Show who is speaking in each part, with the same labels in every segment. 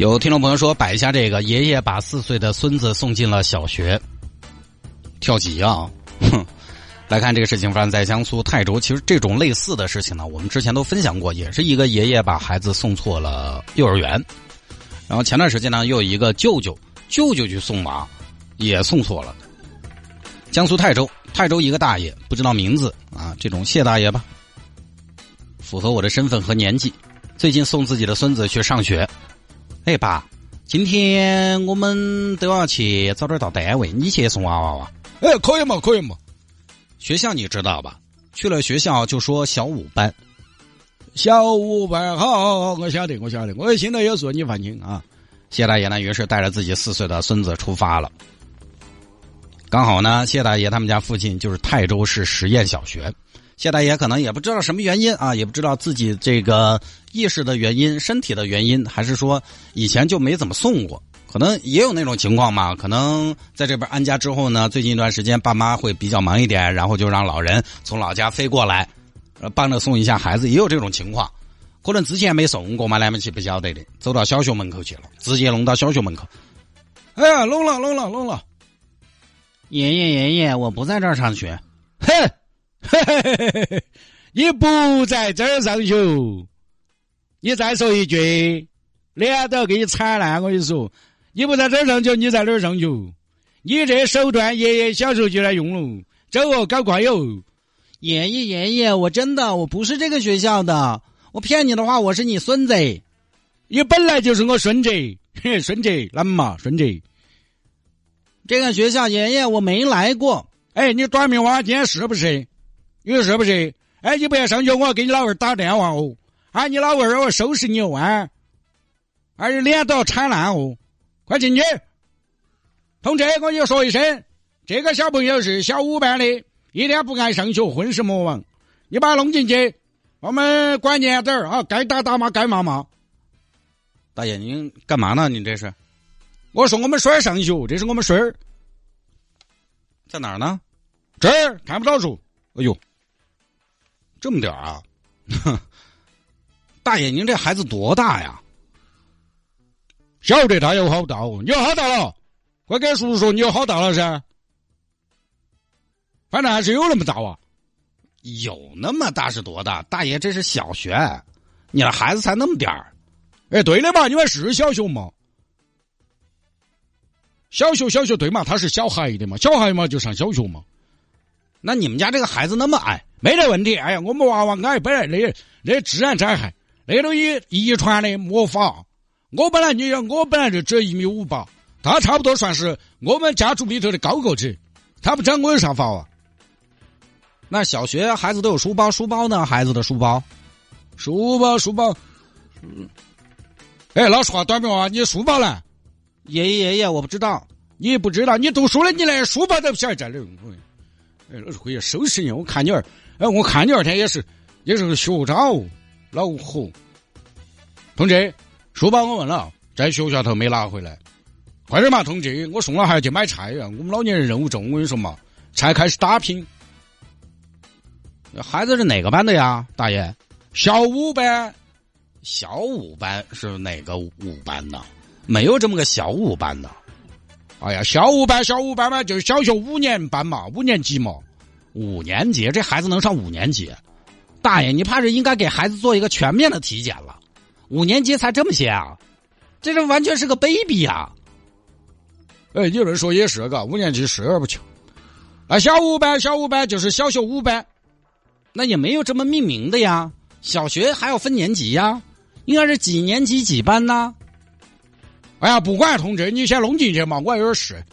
Speaker 1: 有听众朋友说，摆一下这个爷爷把四岁的孙子送进了小学，跳级啊！哼，来看这个事情发生在江苏泰州。其实这种类似的事情呢，我们之前都分享过，也是一个爷爷把孩子送错了幼儿园。然后前段时间呢，又有一个舅舅舅舅去送娃，也送错了。江苏泰州，泰州一个大爷不知道名字啊，这种谢大爷吧，符合我的身份和年纪。最近送自己的孙子去上学。哎，爸，今天我们都要去早点到单位，你去送娃娃哇？
Speaker 2: 哎，可以嘛，可以嘛。
Speaker 1: 学校你知道吧？去了学校就说小五班，
Speaker 2: 小五班好好好，我晓得，我晓得，我现在有说你放心啊。
Speaker 1: 谢大爷呢，于是带着自己四岁的孙子出发了。刚好呢，谢大爷他们家附近就是泰州市实验小学。谢大爷可能也不知道什么原因啊，也不知道自己这个意识的原因、身体的原因，还是说以前就没怎么送过，可能也有那种情况嘛。可能在这边安家之后呢，最近一段时间爸妈会比较忙一点，然后就让老人从老家飞过来，呃，帮着送一下孩子，也有这种情况。可能之前没送过嘛，来不及不晓得的，走到小学门口去了，直接弄到小学门口。
Speaker 2: 哎呀，弄了，弄了，弄了。
Speaker 1: 爷爷，爷爷，我不在这儿上学。
Speaker 2: 哼。你不在这儿上学，你再说一句，脸都要给你踩烂！我跟你说，你不在这儿上学，你在哪儿上学？你这手段，爷爷小时候就来用了，走哦，搞快哟！
Speaker 1: 爷爷爷爷，我真的我不是这个学校的，我骗你的话，我是你孙子，
Speaker 2: 你本来就是我孙子，嘿，孙子，啷嘛，孙子？
Speaker 1: 这个学校，爷爷我没来过。
Speaker 2: 哎，你短命娃今天是不是？你说是不是？哎，你不要上去，我要给你老二打电话哦。啊，你老二我收拾你哦啊！而且脸都要铲烂哦。快进去！同志，我跟你说一声，这个小朋友是小五班的，一天不爱上学，混世魔王。你把他弄进去，我们管严点儿啊，该打打骂，该骂骂。
Speaker 1: 大爷，您干嘛呢？你这是？
Speaker 2: 我说我们孙儿上学，这是我们孙儿，
Speaker 1: 在哪儿呢？
Speaker 2: 这儿看不到树。哎呦！
Speaker 1: 这么点儿啊，大爷，您这孩子多大呀？
Speaker 2: 晓得他有好大哦，你有好大了？快给叔叔说你有好大了噻！反正还是有那么大啊，
Speaker 1: 有那么大是多大？大爷，这是小学，你的孩子才那么点儿。
Speaker 2: 哎，对的嘛，你们是小学嘛，小学小学对嘛，他是小孩的嘛，小孩嘛就上小学嘛。
Speaker 1: 那你们家这个孩子那么矮，
Speaker 2: 没得问题。哎呀，我们娃娃矮，本来那那自然灾害，那东西遗传的魔法。我本来你想，我本来就只有一米五八，他差不多算是我们家族里头的高个子。他不长我有啥法啊？
Speaker 1: 那小学孩子都有书包，书包呢？孩子的书包，
Speaker 2: 书包书包。嗯，哎，老实话，短命娃，你书包呢？
Speaker 1: 爷爷爷爷，我不知道，
Speaker 2: 你不知道，你读书的，你连书包都不晓得在哪儿。哎，老是回去收拾你。我看你二，哎，我看你二天也是，也是个学渣哦，恼火。同志，书包我问了，在学校头没拿回来，快点嘛，同志，我送了孩子去买菜呀。我们老年人任务重，我跟你说嘛，才开始打拼。
Speaker 1: 孩子是哪个班的呀，大爷？
Speaker 2: 小五班。
Speaker 1: 小五班是哪个五班呢？没有这么个小五班的。
Speaker 2: 哎呀，小五班，小五班嘛，就是小学五年班嘛，五年级嘛，
Speaker 1: 五年级，这孩子能上五年级？大爷，你怕是应该给孩子做一个全面的体检了。五年级才这么些啊？这是完全是个 baby 呀！
Speaker 2: 哎，有人说也是个，五年级是有点不巧。那小五班，小五班就是小学五班，
Speaker 1: 那也没有这么命名的呀。小学还要分年级呀？应该是几年级几班呢？
Speaker 2: 哎呀，不管同志，你先弄进去嘛，我还有事。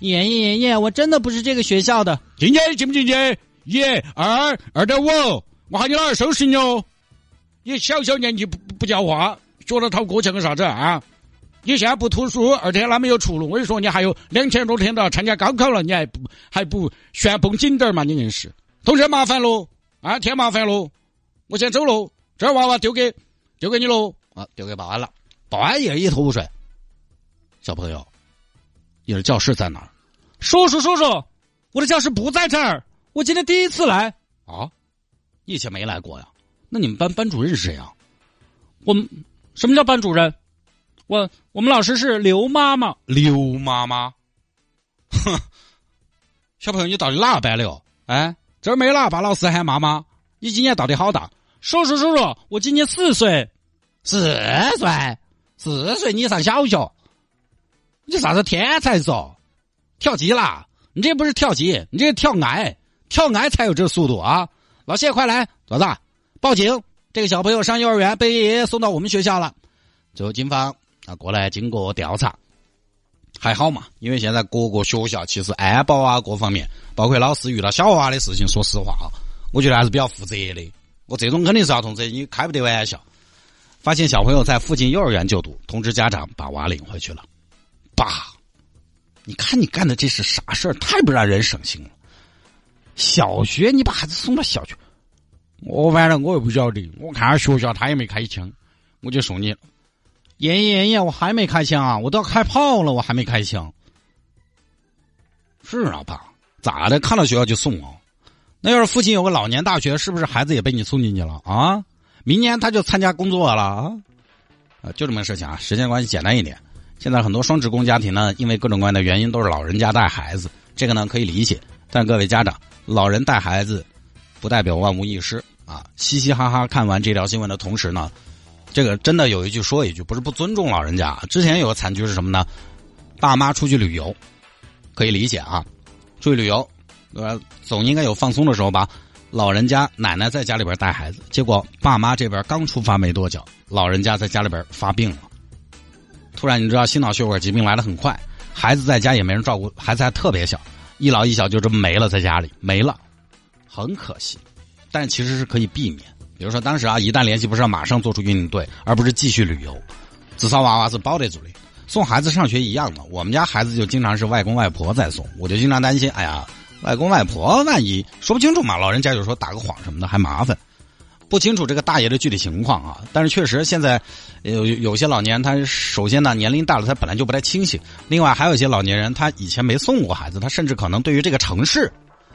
Speaker 1: 爷爷爷爷，我真的不是这个学校的。
Speaker 2: 进去进不进去？一、二、二点五，我喊你老二收拾你哦。你小小年纪不不讲话，学了套课像个啥子啊？你现在不读书，二天他没有出路。我跟你说，你还有两千多天都要参加高考了，你还不还不悬绷紧点儿嘛？你硬是，同学麻烦喽，啊，添麻烦喽，我先走喽，这娃娃丢给丢给你喽，
Speaker 1: 啊，丢给保安了，保安也是一头雾水。小朋友，你的教室在哪儿？
Speaker 3: 叔叔叔叔，我的教室不在这儿，我今天第一次来。
Speaker 1: 啊，以前没来过呀？那你们班班主任是谁啊？
Speaker 3: 我们什么叫班主任？我我们老师是刘妈妈。
Speaker 1: 刘妈妈，哼，小朋友，你到底哪个班的哦？哎，
Speaker 2: 这儿没哪把老师喊妈妈。你今年到底好大？
Speaker 3: 叔叔叔叔，我今年四岁。
Speaker 2: 四岁？四岁你上小学？你啥子天才嗦？跳级啦？你这不是跳级，你这是跳矮，跳矮才有这速度啊！老谢，快来，做子，报警！这个小朋友上幼儿园被爷爷送到我们学校了。
Speaker 1: 最后警方啊过来经过调查，还好嘛，因为现在各个学校其实安保啊各方面，包括老师遇到小娃娃的事情，说实话啊，我觉得还是比较负责的。我这种肯定是要通知，你开不得玩笑。发现小朋友在附近幼儿园就读，通知家长把娃领回去了。爸，你看你干的这是啥事儿？太不让人省心了。小学你把孩子送到小学，
Speaker 2: 我反正我也不晓得，我看学校他也没开枪，我就送你了。
Speaker 1: 爷爷爷爷，我还没开枪啊，我都要开炮了，我还没开枪。是啊，爸，咋的？看到学校就送啊？那要是附近有个老年大学，是不是孩子也被你送进去了啊？明年他就参加工作了啊？啊，就这么个事情啊。时间关系，简单一点。现在很多双职工家庭呢，因为各种各样的原因，都是老人家带孩子，这个呢可以理解。但各位家长，老人带孩子，不代表万无一失啊！嘻嘻哈哈看完这条新闻的同时呢，这个真的有一句说一句，不是不尊重老人家。之前有个惨剧是什么呢？爸妈出去旅游，可以理解啊，出去旅游，呃，总应该有放松的时候吧。老人家奶奶在家里边带孩子，结果爸妈这边刚出发没多久，老人家在家里边发病了。突然，你知道心脑血管疾病来的很快，孩子在家也没人照顾，孩子还特别小，一老一小就这么没了，在家里没了，很可惜。但其实是可以避免，比如说当时啊，一旦联系不上，马上做出应对，而不是继续旅游，至少娃娃是保得住的。送孩子上学一样的，我们家孩子就经常是外公外婆在送，我就经常担心，哎呀。外公外婆万一说不清楚嘛，老人家有时候打个谎什么的还麻烦，不清楚这个大爷的具体情况啊。但是确实现在有有些老年人，他首先呢年龄大了，他本来就不太清醒；另外还有一些老年人，他以前没送过孩子，他甚至可能对于这个城市，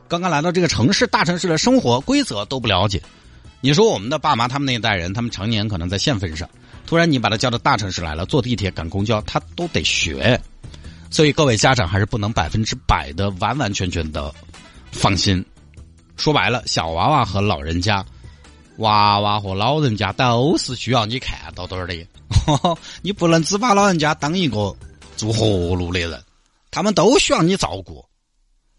Speaker 1: 刚刚来到这个城市大城市的生活规则都不了解。你说我们的爸妈他们那一代人，他们常年可能在县份上，突然你把他叫到大城市来了，坐地铁赶公交，他都得学。所以各位家长还是不能百分之百的完完全全的放心。说白了，小娃娃和老人家，娃娃和老人家都是需要你看到点儿的。你不能只把老人家当一个做活路的人，他们都需要你照顾。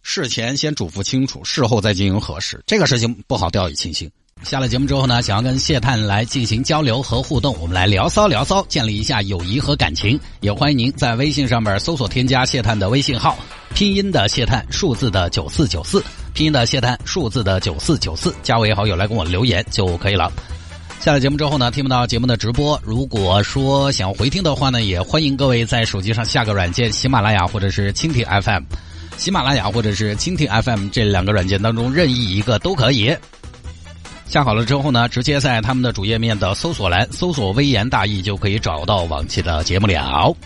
Speaker 1: 事前先嘱咐清楚，事后再进行核实，这个事情不好掉以轻心。下了节目之后呢，想要跟谢探来进行交流和互动，我们来聊骚聊骚，建立一下友谊和感情。也欢迎您在微信上面搜索添加谢探的微信号，拼音的谢探，数字的九四九四，拼音的谢探，数字的九四九四，加为好友来跟我留言就可以了。下了节目之后呢，听不到节目的直播，如果说想要回听的话呢，也欢迎各位在手机上下个软件，喜马拉雅或者是蜻蜓 FM，喜马拉雅或者是蜻蜓 FM 这两个软件当中任意一个都可以。下好了之后呢，直接在他们的主页面的搜索栏搜索“微言大义”就可以找到往期的节目了。